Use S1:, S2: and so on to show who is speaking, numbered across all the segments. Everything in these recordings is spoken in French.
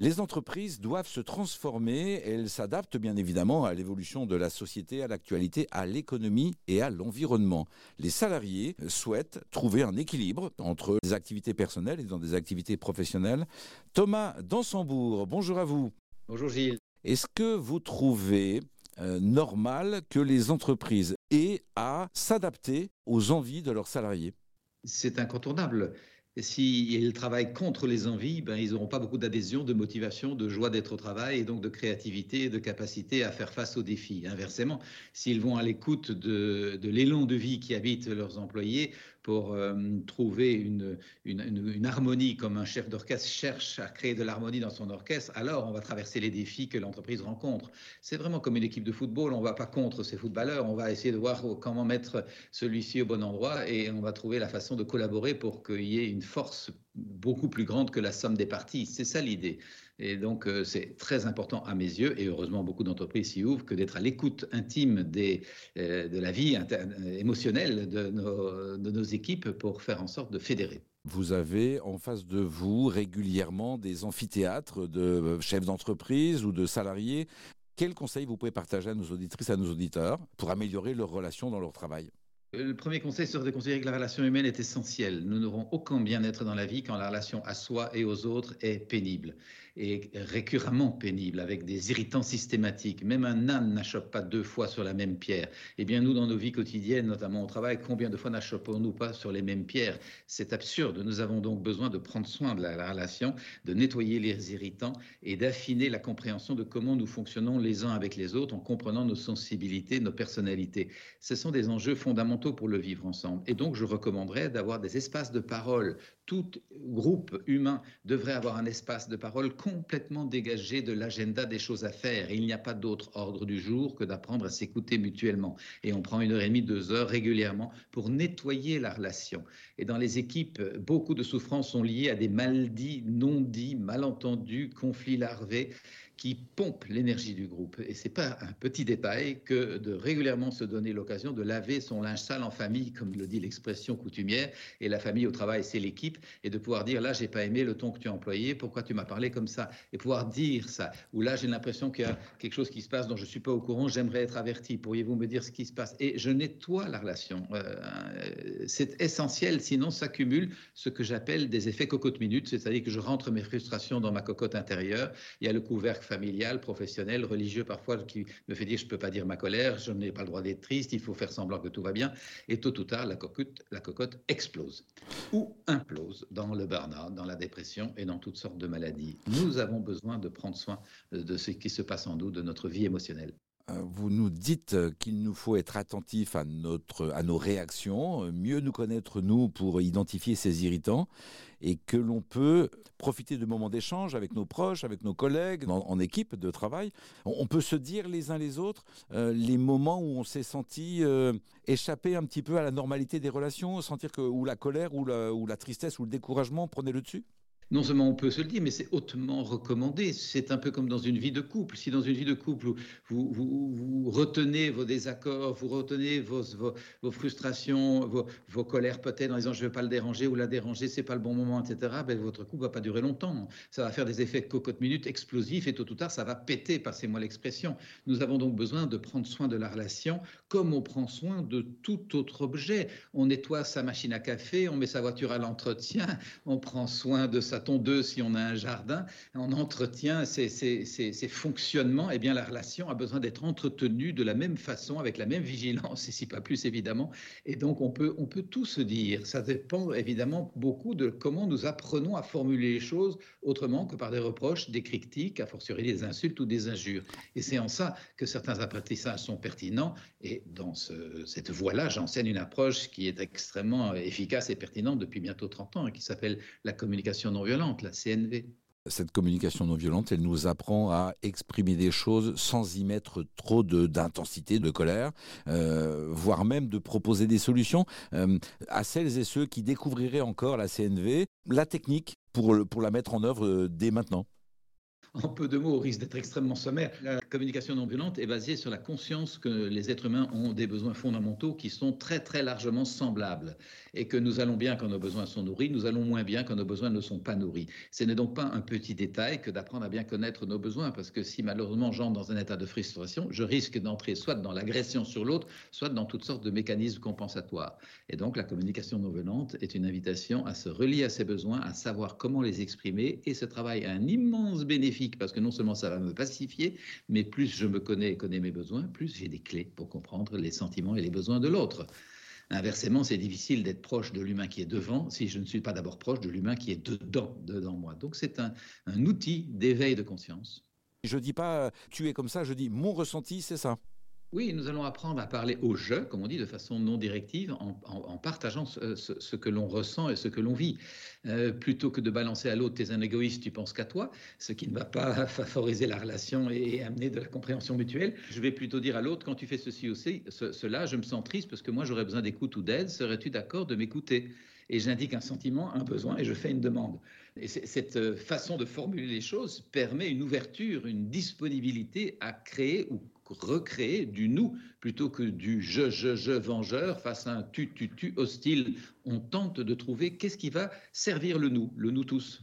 S1: Les entreprises doivent se transformer, elles s'adaptent bien évidemment à l'évolution de la société, à l'actualité, à l'économie et à l'environnement. Les salariés souhaitent trouver un équilibre entre des activités personnelles et dans des activités professionnelles. Thomas Dansembourg, bonjour à vous.
S2: Bonjour Gilles.
S1: Est-ce que vous trouvez euh, normal que les entreprises aient à s'adapter aux envies de leurs salariés?
S2: C'est incontournable s'ils travaillent contre les envies, ben, ils n'auront pas beaucoup d'adhésion, de motivation, de joie d'être au travail et donc de créativité et de capacité à faire face aux défis. Inversement, s'ils vont à l'écoute de, l'élan de vie qui habite leurs employés pour euh, trouver une, une, harmonie comme un chef d'orchestre cherche à créer de l'harmonie dans son orchestre, alors on va traverser les défis que l'entreprise rencontre. C'est vraiment comme une équipe de football, on ne va pas contre ces footballeurs, on va essayer de voir comment mettre celui-ci au bon endroit et on va trouver la façon de collaborer pour qu'il y ait une force beaucoup plus grande que la somme des parties. C'est ça l'idée. Et donc, euh, c'est très important à mes yeux, et heureusement, beaucoup d'entreprises s'y ouvrent, que d'être à l'écoute intime des, euh, de la vie émotionnelle de nos, de nos équipes pour faire en sorte de fédérer.
S1: Vous avez en face de vous régulièrement des amphithéâtres de euh, chefs d'entreprise ou de salariés. Quels conseils vous pouvez partager à nos auditrices, à nos auditeurs pour améliorer leurs relations dans leur travail?
S2: Le premier conseil serait de considérer que la relation humaine est essentielle. Nous n'aurons aucun bien-être dans la vie quand la relation à soi et aux autres est pénible et récurremment pénible, avec des irritants systématiques. Même un âne n'achoppe pas deux fois sur la même pierre. Eh bien, nous, dans nos vies quotidiennes, notamment au travail, combien de fois n'achoppons-nous pas sur les mêmes pierres? C'est absurde. Nous avons donc besoin de prendre soin de la, relation, de nettoyer les irritants et d'affiner la compréhension de comment nous fonctionnons les uns avec les autres en comprenant nos sensibilités, nos personnalités. Ce sont des enjeux fondamentaux pour le vivre ensemble. Et donc, je recommanderais d'avoir des espaces de parole. Tout groupe humain devrait avoir un espace de parole complètement dégagé de l'agenda des choses à faire. il n'y a pas d'autre ordre du jour que d'apprendre à s'écouter mutuellement. Et on prend une heure et demie, deux heures régulièrement pour nettoyer la relation. Et dans les équipes, beaucoup de souffrances sont liées à des maldits, non-dits, malentendus, conflits larvés qui pompe l'énergie du groupe. Et c'est pas un petit détail que de régulièrement se donner l'occasion de laver son linge sale en famille, comme le dit l'expression coutumière. Et la famille au travail, c'est l'équipe. Et de pouvoir dire, là, j'ai pas aimé le ton que tu as employé, pourquoi tu m'as parlé comme ça? Et pouvoir dire ça. Ou là, j'ai l'impression qu'il y a quelque chose qui se passe dont je suis pas au courant, j'aimerais être averti. Pourriez-vous me dire ce qui se passe? Et je nettoie la relation. Euh, c'est essentiel, sinon s'accumule ce que j'appelle des effets cocotte minute, c'est-à-dire que je rentre mes frustrations dans ma cocotte intérieure. Il y a le couvercle familial, professionnel, religieux parfois qui me fait dire je ne peux pas dire ma colère, je n'ai pas le droit d'être triste, il faut faire semblant que tout va bien. Et tôt ou tard, la cocotte, explose ou implose dans le burn-out, dans la dépression et dans toutes sortes de maladies. Nous avons besoin de prendre soin de ce qui se passe en nous, de notre vie émotionnelle.
S1: Euh, vous nous dites qu'il nous faut être attentif à, notre, à nos réactions, mieux nous connaître nous pour identifier ces irritants, et que l'on peut profiter de moments d'échange avec nos proches, avec nos collègues, en, équipe de travail. On, peut se dire les uns les autres euh, les moments où on s'est senti euh, échapper un petit peu à la normalité des relations, sentir que la colère ou la, ou la tristesse ou le découragement prenaient le dessus?
S2: Non seulement on peut se le dire, mais c'est hautement recommandé. C'est un peu comme dans une vie de couple. Si dans une vie de couple, vous, retenez vos désaccords, vous retenez vos, frustrations, vos, colères peut-être en disant je ne vais pas le déranger ou la déranger, c'est pas le bon moment, etc., ben, votre couple va pas durer longtemps. Ça va faire des effets de cocotte minute explosifs et tôt ou tard, ça va péter, passez-moi l'expression. Nous avons donc besoin de prendre soin de la relation comme on prend soin de tout autre objet. On nettoie sa machine à café, on met sa voiture à l'entretien, on prend soin de sa tondeuse si on a un jardin, on entretient ces, fonctionnements, et eh bien la relation a besoin d'être entretenue de la même façon, avec la même vigilance, et si pas plus évidemment. Et donc on peut, on peut tout se dire. Ça dépend évidemment beaucoup de comment nous apprenons à formuler les choses autrement que par des reproches, des critiques, a fortiori des insultes ou des injures. Et c'est en ça que certains apprentissages sont pertinents. Et dans cette voie-là, j'enseigne une approche qui est extrêmement efficace et pertinente depuis bientôt 30 ans et qui s'appelle la communication non
S1: Cette communication non violente, elle nous apprend à exprimer des choses sans y mettre trop d'intensité, de, colère, euh, voire même de proposer des solutions euh, à celles et ceux qui découvriraient encore la CNV, la technique pour, pour la mettre en œuvre euh, dès maintenant.
S2: En peu de mots, au risque d'être extrêmement sommaire, la communication non violente est basée sur la conscience que les êtres humains ont des besoins fondamentaux qui sont très très largement semblables et que nous allons bien quand nos besoins sont nourris, nous allons moins bien quand nos besoins ne sont pas nourris. Ce n'est donc pas un petit détail que d'apprendre à bien connaître nos besoins parce que si malheureusement j'entre dans un état de frustration, je risque d'entrer soit dans l'agression sur l'autre, soit dans toutes sortes de mécanismes compensatoires. Et donc la communication non violente est une invitation à se relier à ses besoins, à savoir comment les exprimer et ce travail a un immense bénéfice parce que non seulement ça va me pacifier, mais plus je me connais et connais mes besoins, plus j'ai des clés pour comprendre les sentiments et les besoins de l'autre. Inversement, c'est difficile d'être proche de l'humain qui est devant si je ne suis pas d'abord proche de l'humain qui est dedans, dedans moi. Donc c'est un, un outil d'éveil de conscience.
S1: Je dis pas tu es comme ça, je dis mon ressenti, c'est ça.
S2: Oui, nous allons apprendre à parler au jeu, comme on dit, de façon non directive, en, partageant ce, que l'on ressent et ce que l'on vit. Euh, plutôt que de balancer à l'autre, t'es un égoïste, tu penses qu'à toi, ce qui ne va pas favoriser la relation et amener de la compréhension mutuelle. Je vais plutôt dire à l'autre, quand tu fais ceci aussi, cela, je me sens triste parce que moi j'aurais besoin d'écoute ou d'aide, serais-tu d'accord de m'écouter? Et j'indique un sentiment, un besoin, et je fais une demande. Et cette euh, façon de formuler les choses permet une ouverture, une disponibilité à créer ou recréer du nous plutôt que du je, je, je vengeur face à un tu, tu, tu hostile. On tente de trouver qu'est-ce qui va servir le nous, le nous tous.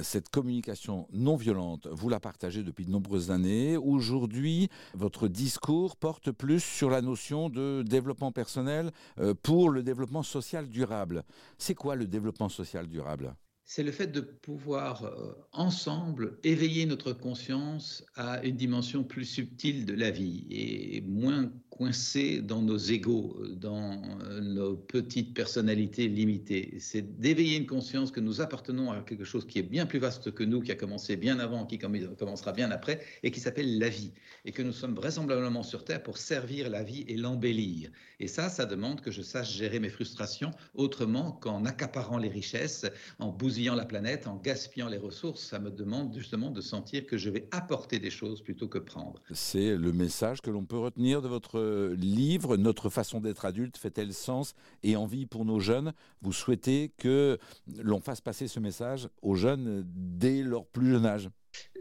S1: Cette communication non violente, vous la partagez depuis de nombreuses années. Aujourd'hui, votre discours porte plus sur la notion de développement personnel euh, pour le développement social durable. C'est quoi le développement social durable?
S2: C'est le fait de pouvoir euh, ensemble éveiller notre conscience à une dimension plus subtile de la vie et moins coincé dans nos égaux, dans euh, nos petites personnalités limitées. C'est d'éveiller une conscience que nous appartenons à quelque chose qui est bien plus vaste que nous, qui a commencé bien avant, qui commencera bien après, et qui s'appelle la vie. Et que nous sommes vraisemblablement sur Terre pour servir la vie et l'embellir. Et ça, ça demande que je sache gérer mes frustrations autrement qu'en accaparant les richesses, en bousillant la planète, en gaspillant les ressources. Ça me demande justement de sentir que je vais apporter des choses plutôt que prendre.
S1: C'est le message que l'on peut retenir de votre livre, Notre façon d'être adulte fait-elle sens et envie pour nos jeunes? Vous souhaitez que l'on fasse passer ce message aux jeunes dès leur plus jeune âge?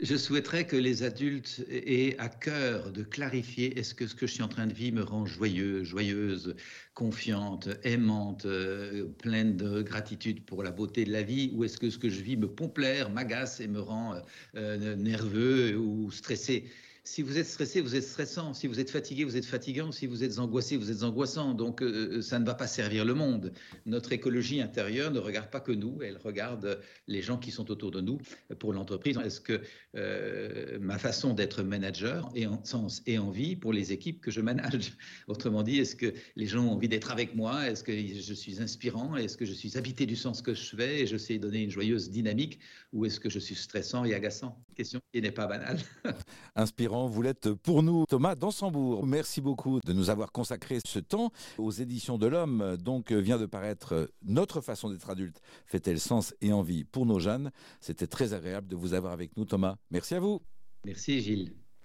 S2: Je souhaiterais que les adultes aient à cœur de clarifier est-ce que ce que je suis en train de vivre me rend joyeux, joyeuse, confiante, aimante, euh, pleine de gratitude pour la beauté de la vie, ou est-ce que ce que je vis me pomplaire, m'agace et me rend euh, euh, nerveux ou stressé? Si vous êtes stressé, vous êtes stressant. Si vous êtes fatigué, vous êtes fatigant. Si vous êtes angoissé, vous êtes angoissant. Donc, euh, euh, ça ne va pas servir le monde. Notre écologie intérieure ne regarde pas que nous, elle regarde les gens qui sont autour de nous. Pour l'entreprise, est-ce que euh, ma façon d'être manager est en sens et envie pour les équipes que je manage? Autrement dit, est-ce que les gens ont envie d'être avec moi? Est-ce que je suis inspirant? Est-ce que je suis habité du sens que je fais et je sais donner une joyeuse dynamique? Ou est-ce que je suis stressant et agaçant? Question qui n'est pas banale.
S1: Inspirant vous l'êtes pour nous, Thomas Dansembourg. Merci beaucoup de nous avoir consacré ce temps aux éditions de l'Homme. Donc vient de paraître Notre façon d'être adulte fait-elle sens et envie pour nos jeunes? C'était très agréable de vous avoir avec nous, Thomas. Merci à vous.
S2: Merci, Gilles.